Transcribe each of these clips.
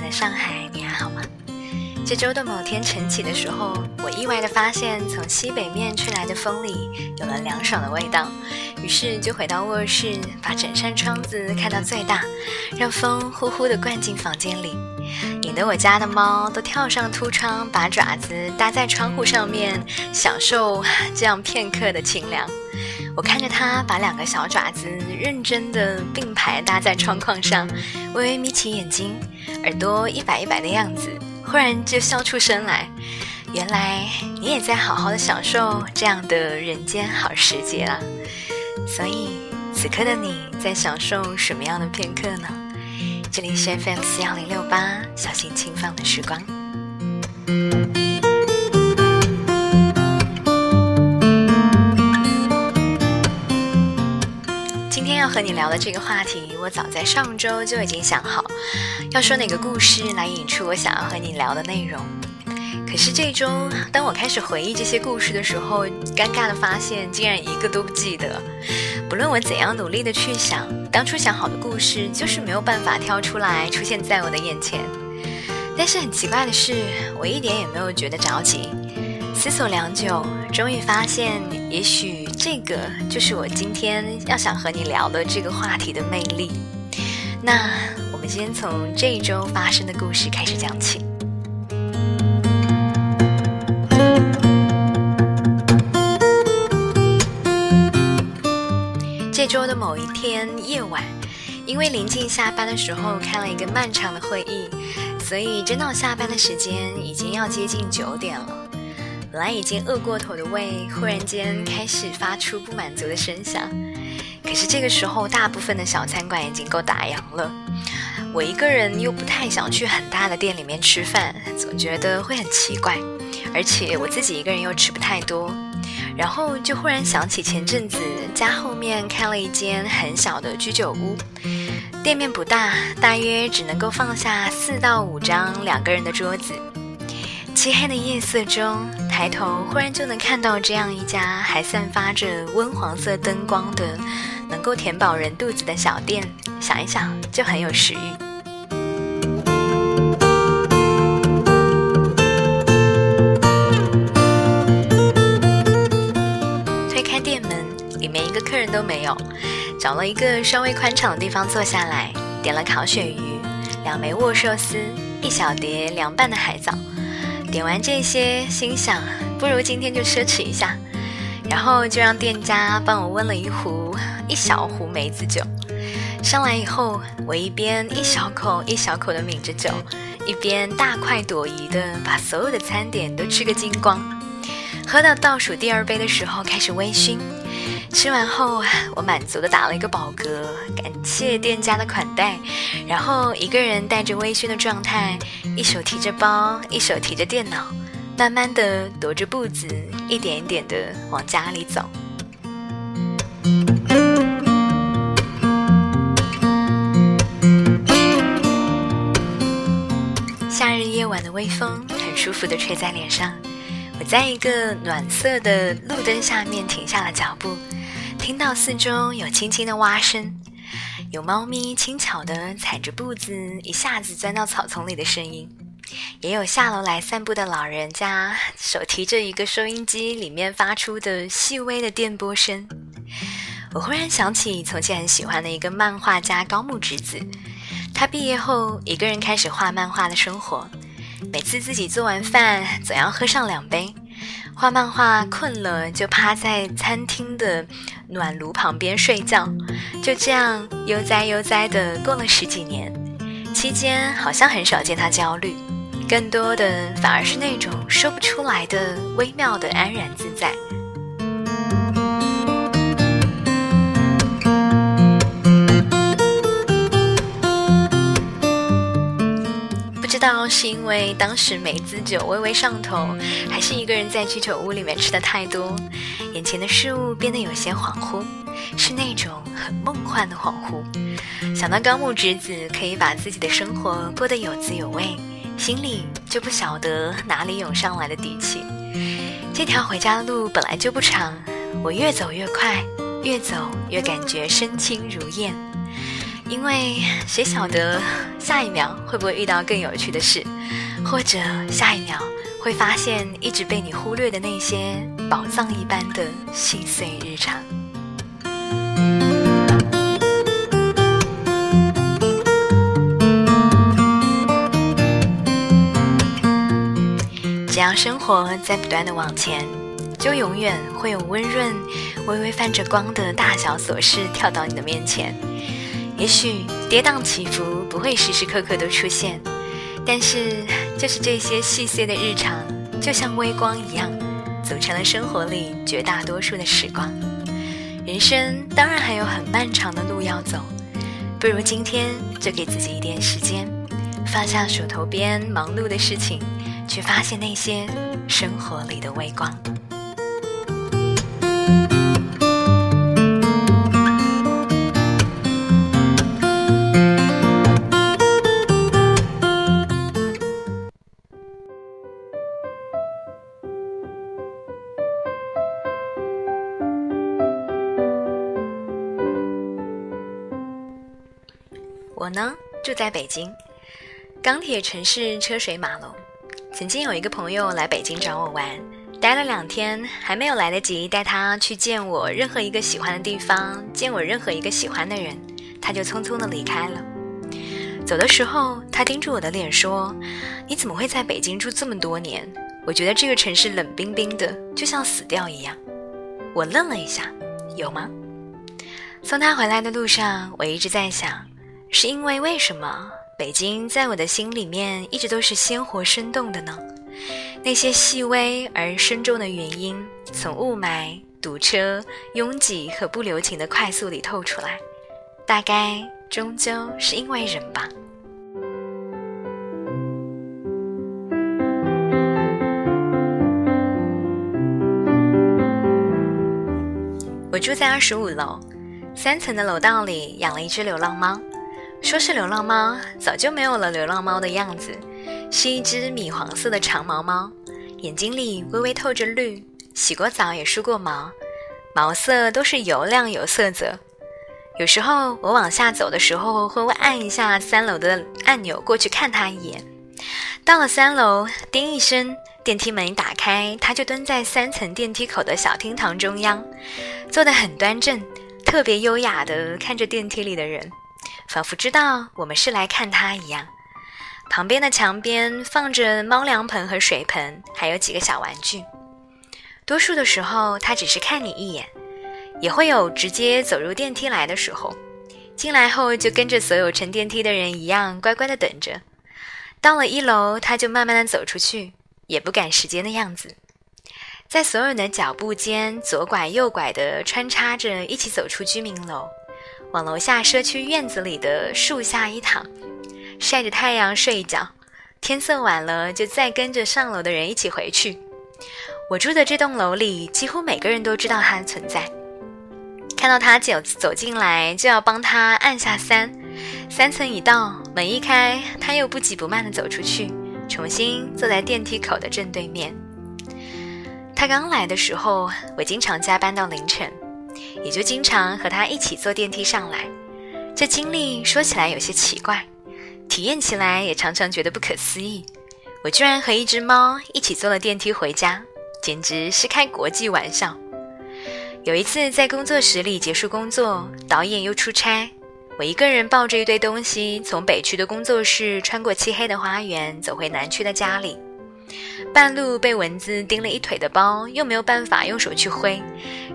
点的上海，你还好吗？这周的某天晨起的时候，我意外的发现从西北面吹来的风里有了凉爽的味道，于是就回到卧室，把整扇窗子开到最大，让风呼呼的灌进房间里，引得我家的猫都跳上凸窗，把爪子搭在窗户上面，享受 这样片刻的清凉。我看着它把两个小爪子认真的并排搭在窗框上，微微眯起眼睛，耳朵一摆一摆的样子，忽然就笑出声来。原来你也在好好的享受这样的人间好时节啊。所以此刻的你在享受什么样的片刻呢？这里是 FM 四幺零六八，小心轻放的时光。要和你聊的这个话题，我早在上周就已经想好，要说哪个故事来引出我想要和你聊的内容。可是这周，当我开始回忆这些故事的时候，尴尬的发现竟然一个都不记得。不论我怎样努力的去想，当初想好的故事就是没有办法挑出来出现在我的眼前。但是很奇怪的是，我一点也没有觉得着急。思索良久，终于发现，也许这个就是我今天要想和你聊的这个话题的魅力。那我们先从这一周发生的故事开始讲起。这周的某一天夜晚，因为临近下班的时候开了一个漫长的会议，所以真到下班的时间已经要接近九点了。本来已经饿过头的胃，忽然间开始发出不满足的声响。可是这个时候，大部分的小餐馆已经够打烊了。我一个人又不太想去很大的店里面吃饭，总觉得会很奇怪。而且我自己一个人又吃不太多。然后就忽然想起前阵子家后面开了一间很小的居酒屋，店面不大，大约只能够放下四到五张两个人的桌子。漆黑的夜色中，抬头忽然就能看到这样一家还散发着温黄色灯光的、能够填饱人肚子的小店，想一想就很有食欲。推开店门，里面一个客人都没有，找了一个稍微宽敞的地方坐下来，点了烤鳕鱼、两枚握寿司、一小碟凉拌的海藻。点完这些，心想不如今天就奢侈一下，然后就让店家帮我温了一壶一小壶梅子酒。上来以后，我一边一小口一小口的抿着酒，一边大快朵颐的把所有的餐点都吃个精光。喝到倒数第二杯的时候，开始微醺。吃完后，我满足的打了一个饱嗝，感谢店家的款待，然后一个人带着微醺的状态，一手提着包，一手提着电脑，慢慢的踱着步子，一点一点的往家里走。夏日夜晚的微风很舒服的吹在脸上，我在一个暖色的路灯下面停下了脚步。听到四周有轻轻的蛙声，有猫咪轻巧的踩着步子一下子钻到草丛里的声音，也有下楼来散步的老人家手提着一个收音机里面发出的细微的电波声。我忽然想起从前很喜欢的一个漫画家高木直子，他毕业后一个人开始画漫画的生活，每次自己做完饭总要喝上两杯。画漫画困了，就趴在餐厅的暖炉旁边睡觉，就这样悠哉悠哉的过了十几年。期间好像很少见他焦虑，更多的反而是那种说不出来的微妙的安然自在。道是因为当时梅子酒微微上头，还是一个人在居酒屋里面吃的太多，眼前的事物变得有些恍惚，是那种很梦幻的恍惚。想到高木直子可以把自己的生活过得有滋有味，心里就不晓得哪里涌上来的底气。这条回家的路本来就不长，我越走越快，越走越感觉身轻如燕。因为谁晓得下一秒会不会遇到更有趣的事，或者下一秒会发现一直被你忽略的那些宝藏一般的细碎日常。只要生活在不断的往前，就永远会有温润、微微泛着光的大小琐事跳到你的面前。也许跌宕起伏不会时时刻刻都出现，但是 就是这些细碎的日常，就像微光一样，组成了生活里绝大多数的时光。人生当然还有很漫长的路要走，不如今天就给自己一点时间，放下手头边忙碌的事情。去发现那些生活里的微光。呢，住在北京，钢铁城市，车水马龙。曾经有一个朋友来北京找我玩，待了两天，还没有来得及带他去见我任何一个喜欢的地方，见我任何一个喜欢的人，他就匆匆的离开了。走的时候，他盯着我的脸说：“你怎么会在北京住这么多年？我觉得这个城市冷冰冰的，就像死掉一样。”我愣了一下，有吗？送他回来的路上，我一直在想，是因为为什么？北京在我的心里面一直都是鲜活生动的呢，那些细微而深重的原因，从雾霾、堵车、拥挤和不留情的快速里透出来，大概终究是因为人吧。我住在二十五楼，三层的楼道里养了一只流浪猫。说是流浪猫，早就没有了流浪猫的样子，是一只米黄色的长毛猫，眼睛里微微透着绿，洗过澡也梳过毛，毛色都是油亮有色泽。有时候我往下走的时候，会按一下三楼的按钮过去看它一眼。到了三楼，叮一声，电梯门一打开，它就蹲在三层电梯口的小厅堂中央，坐得很端正，特别优雅地看着电梯里的人。仿佛知道我们是来看它一样，旁边的墙边放着猫粮盆和水盆，还有几个小玩具。多数的时候，它只是看你一眼，也会有直接走入电梯来的时候。进来后就跟着所有乘电梯的人一样，乖乖的等着。到了一楼，它就慢慢的走出去，也不赶时间的样子。在所有人的脚步间，左拐右拐的穿插着，一起走出居民楼。往楼下社区院子里的树下一躺，晒着太阳睡一觉，天色晚了就再跟着上楼的人一起回去。我住的这栋楼里，几乎每个人都知道他的存在。看到他走走进来，就要帮他按下三。三层一到，门一开，他又不急不慢地走出去，重新坐在电梯口的正对面。他刚来的时候，我经常加班到凌晨。也就经常和他一起坐电梯上来，这经历说起来有些奇怪，体验起来也常常觉得不可思议。我居然和一只猫一起坐了电梯回家，简直是开国际玩笑。有一次在工作室里结束工作，导演又出差，我一个人抱着一堆东西从北区的工作室穿过漆黑的花园，走回南区的家里。半路被蚊子叮了一腿的包，又没有办法用手去挥，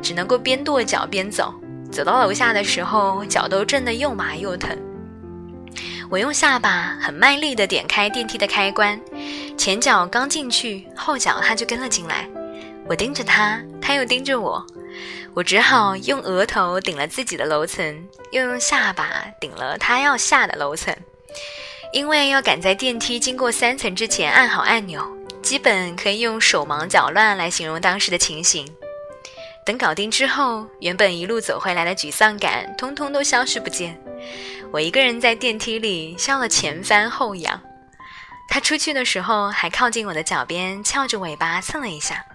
只能够边跺脚边走。走到楼下的时候，脚都震得又麻又疼。我用下巴很卖力地点开电梯的开关，前脚刚进去，后脚他就跟了进来。我盯着他，他又盯着我，我只好用额头顶了自己的楼层，又用下巴顶了他要下的楼层，因为要赶在电梯经过三层之前按好按钮。基本可以用手忙脚乱来形容当时的情形。等搞定之后，原本一路走回来的沮丧感通通都消失不见。我一个人在电梯里笑了前翻后仰。他出去的时候还靠近我的脚边，翘着尾巴蹭了一下。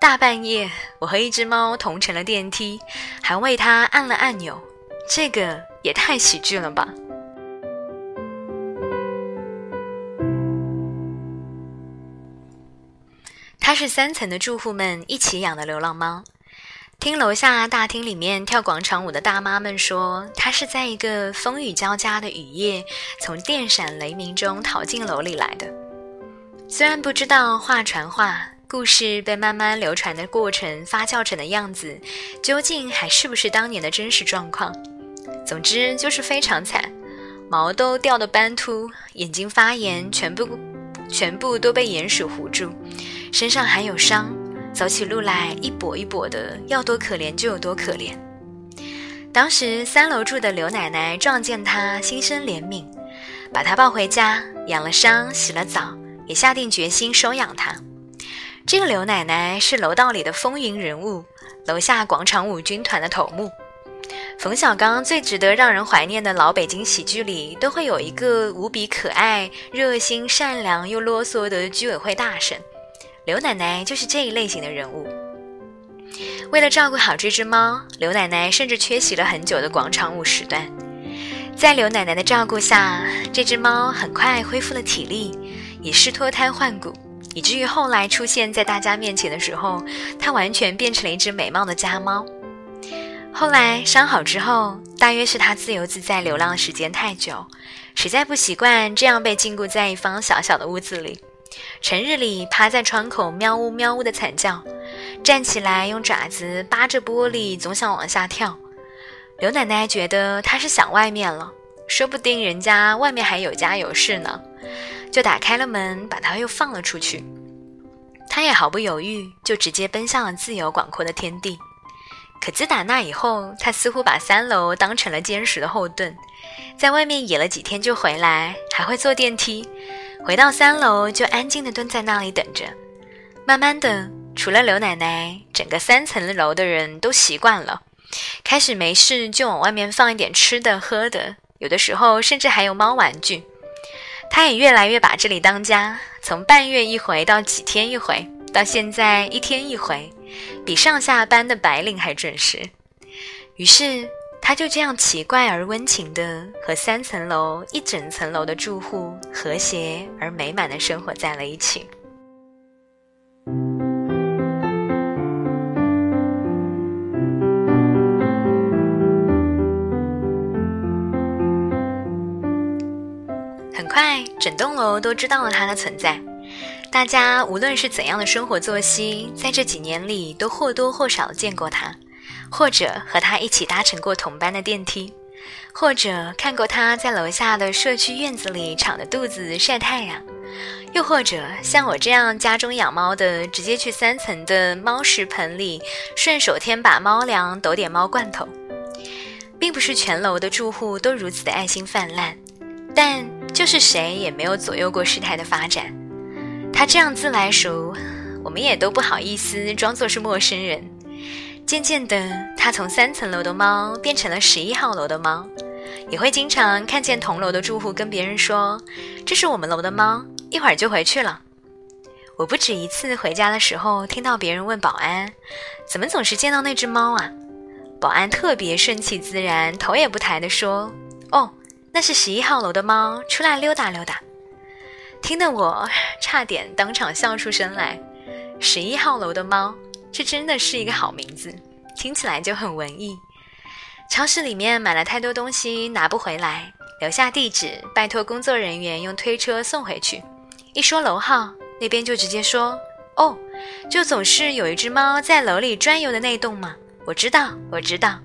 大半夜，我和一只猫同乘了电梯，还为它按了按钮，这个也太喜剧了吧！它是三层的住户们一起养的流浪猫。听楼下大厅里面跳广场舞的大妈们说，它是在一个风雨交加的雨夜，从电闪雷鸣中逃进楼里来的。虽然不知道话传话，故事被慢慢流传的过程发酵成的样子，究竟还是不是当年的真实状况？总之就是非常惨，毛都掉得斑秃，眼睛发炎，全部全部都被鼹鼠糊住。身上还有伤，走起路来一跛一跛的，要多可怜就有多可怜。当时三楼住的刘奶奶撞见他，心生怜悯，把他抱回家，养了伤，洗了澡，也下定决心收养他。这个刘奶奶是楼道里的风云人物，楼下广场舞军团的头目。冯小刚最值得让人怀念的老北京喜剧里，都会有一个无比可爱、热心、善良又啰嗦的居委会大婶。刘奶奶就是这一类型的人物。为了照顾好这只猫，刘奶奶甚至缺席了很久的广场舞时段。在刘奶奶的照顾下，这只猫很快恢复了体力，也是脱胎换骨，以至于后来出现在大家面前的时候，它完全变成了一只美貌的家猫。后来伤好之后，大约是它自由自在流浪的时间太久，实在不习惯这样被禁锢在一方小小的屋子里。成日里趴在窗口喵呜喵呜的惨叫，站起来用爪子扒着玻璃，总想往下跳。刘奶奶觉得他是想外面了，说不定人家外面还有家有室呢，就打开了门，把他又放了出去。他也毫不犹豫，就直接奔向了自由广阔的天地。可自打那以后，他似乎把三楼当成了坚实的后盾，在外面野了几天就回来，还会坐电梯。回到三楼，就安静地蹲在那里等着。慢慢的，除了刘奶奶，整个三层楼的人都习惯了，开始没事就往外面放一点吃的喝的，有的时候甚至还有猫玩具。他也越来越把这里当家，从半月一回到几天一回，到现在一天一回，比上下班的白领还准时。于是。他就这样奇怪而温情的和三层楼一整层楼的住户和谐而美满的生活在了一起。很快，整栋楼都知道了他的存在。大家无论是怎样的生活作息，在这几年里都或多或少见过他。或者和他一起搭乘过同班的电梯，或者看过他在楼下的社区院子里敞着肚子晒太阳，又或者像我这样家中养猫的，直接去三层的猫食盆里顺手添把猫粮，抖点猫罐头。并不是全楼的住户都如此的爱心泛滥，但就是谁也没有左右过事态的发展。他这样自来熟，我们也都不好意思装作是陌生人。渐渐的，他从三层楼的猫变成了十一号楼的猫，也会经常看见同楼的住户跟别人说：“这是我们楼的猫，一会儿就回去了。”我不止一次回家的时候听到别人问保安：“怎么总是见到那只猫啊？”保安特别顺其自然，头也不抬地说：“哦，那是十一号楼的猫，出来溜达溜达。”听得我差点当场笑出声来。十一号楼的猫。这真的是一个好名字，听起来就很文艺。超市里面买了太多东西拿不回来，留下地址，拜托工作人员用推车送回去。一说楼号，那边就直接说：“哦，就总是有一只猫在楼里转悠的那栋嘛？”我知道，我知道。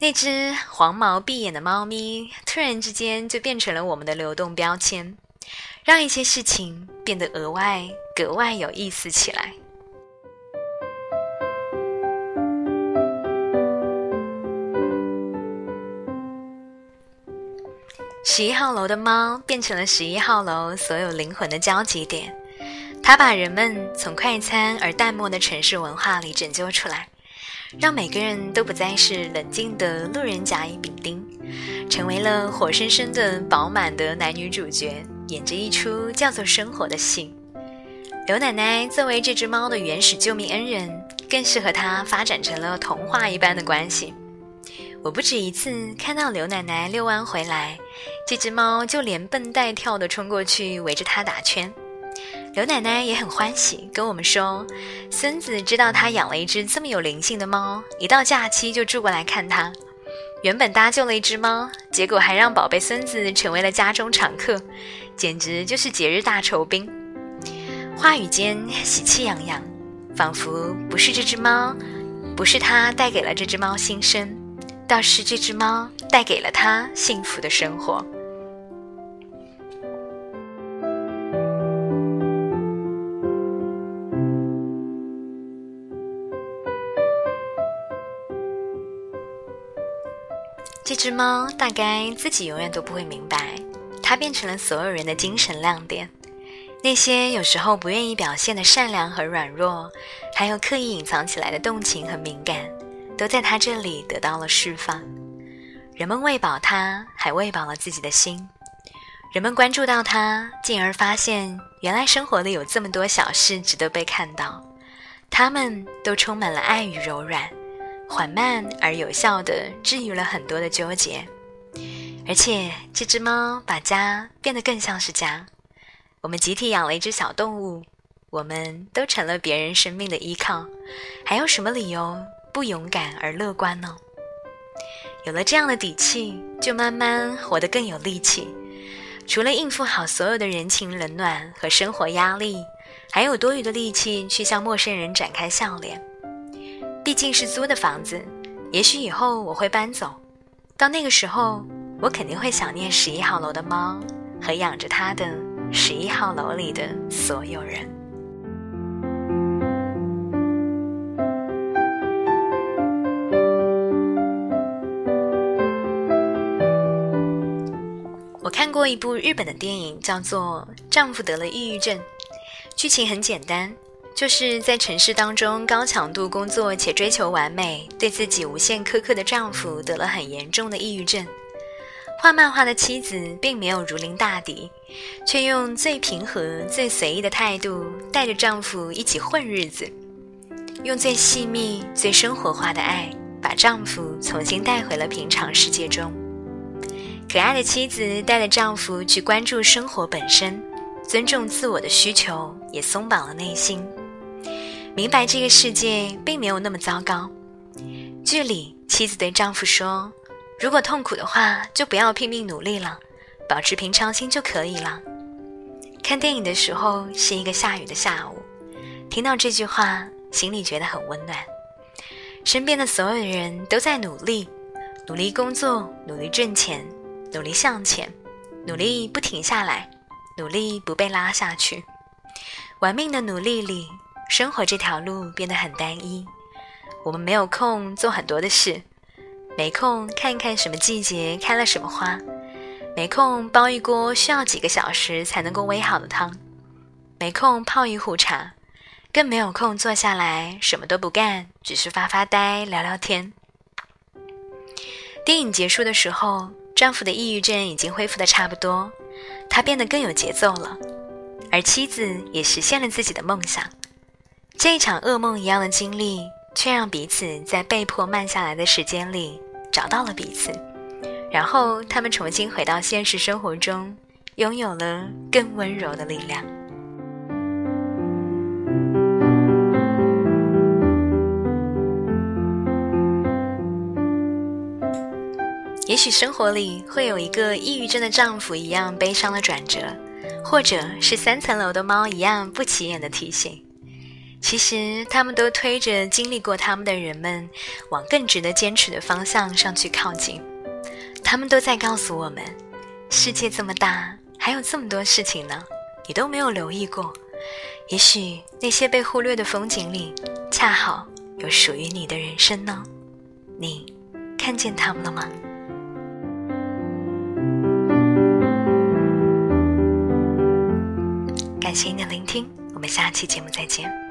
那只黄毛闭眼的猫咪，突然之间就变成了我们的流动标签，让一些事情变得额外格外有意思起来。十一号楼的猫变成了十一号楼所有灵魂的交集点，它把人们从快餐而淡漠的城市文化里拯救出来，让每个人都不再是冷静的路人甲乙丙丁，成为了活生生的饱满的男女主角，演着一出叫做生活的戏。刘奶奶作为这只猫的原始救命恩人，更是和它发展成了童话一般的关系。我不止一次看到刘奶奶遛弯回来，这只猫就连蹦带跳的冲过去围着它打圈。刘奶奶也很欢喜，跟我们说，孙子知道他养了一只这么有灵性的猫，一到假期就住过来看他。原本搭救了一只猫，结果还让宝贝孙子成为了家中常客，简直就是节日大酬宾。话语间喜气洋洋，仿佛不是这只猫，不是他带给了这只猫新生。倒是这只猫带给了他幸福的生活。这只猫大概自己永远都不会明白，它变成了所有人的精神亮点。那些有时候不愿意表现的善良和软弱，还有刻意隐藏起来的动情和敏感。都在他这里得到了释放。人们喂饱他，还喂饱了自己的心。人们关注到他，进而发现原来生活里有这么多小事值得被看到。他们都充满了爱与柔软，缓慢而有效地治愈了很多的纠结。而且这只猫把家变得更像是家。我们集体养了一只小动物，我们都成了别人生命的依靠。还有什么理由？不勇敢而乐观呢？有了这样的底气，就慢慢活得更有力气。除了应付好所有的人情冷暖和生活压力，还有多余的力气去向陌生人展开笑脸。毕竟是租的房子，也许以后我会搬走，到那个时候，我肯定会想念十一号楼的猫和养着它的十一号楼里的所有人。看过一部日本的电影，叫做《丈夫得了抑郁症》。剧情很简单，就是在城市当中高强度工作且追求完美，对自己无限苛刻的丈夫得了很严重的抑郁症。画漫画的妻子并没有如临大敌，却用最平和、最随意的态度带着丈夫一起混日子，用最细密、最生活化的爱把丈夫重新带回了平常世界中。可爱的妻子带着丈夫去关注生活本身，尊重自我的需求，也松绑了内心，明白这个世界并没有那么糟糕。剧里，妻子对丈夫说：“如果痛苦的话，就不要拼命努力了，保持平常心就可以了。”看电影的时候是一个下雨的下午，听到这句话，心里觉得很温暖。身边的所有人都在努力，努力工作，努力挣钱。努力向前，努力不停下来，努力不被拉下去。玩命的努力里，生活这条路变得很单一。我们没有空做很多的事，没空看看什么季节开了什么花，没空煲一锅需要几个小时才能够煨好的汤，没空泡一壶茶，更没有空坐下来什么都不干，只是发发呆聊聊天。电影结束的时候。丈夫的抑郁症已经恢复的差不多，他变得更有节奏了，而妻子也实现了自己的梦想。这一场噩梦一样的经历，却让彼此在被迫慢下来的时间里找到了彼此，然后他们重新回到现实生活中，拥有了更温柔的力量。也许生活里会有一个抑郁症的丈夫一样悲伤的转折，或者是三层楼的猫一样不起眼的提醒。其实他们都推着经历过他们的人们，往更值得坚持的方向上去靠近。他们都在告诉我们：世界这么大，还有这么多事情呢，你都没有留意过。也许那些被忽略的风景里，恰好有属于你的人生呢。你看见他们了吗？感谢您的聆听，我们下期节目再见。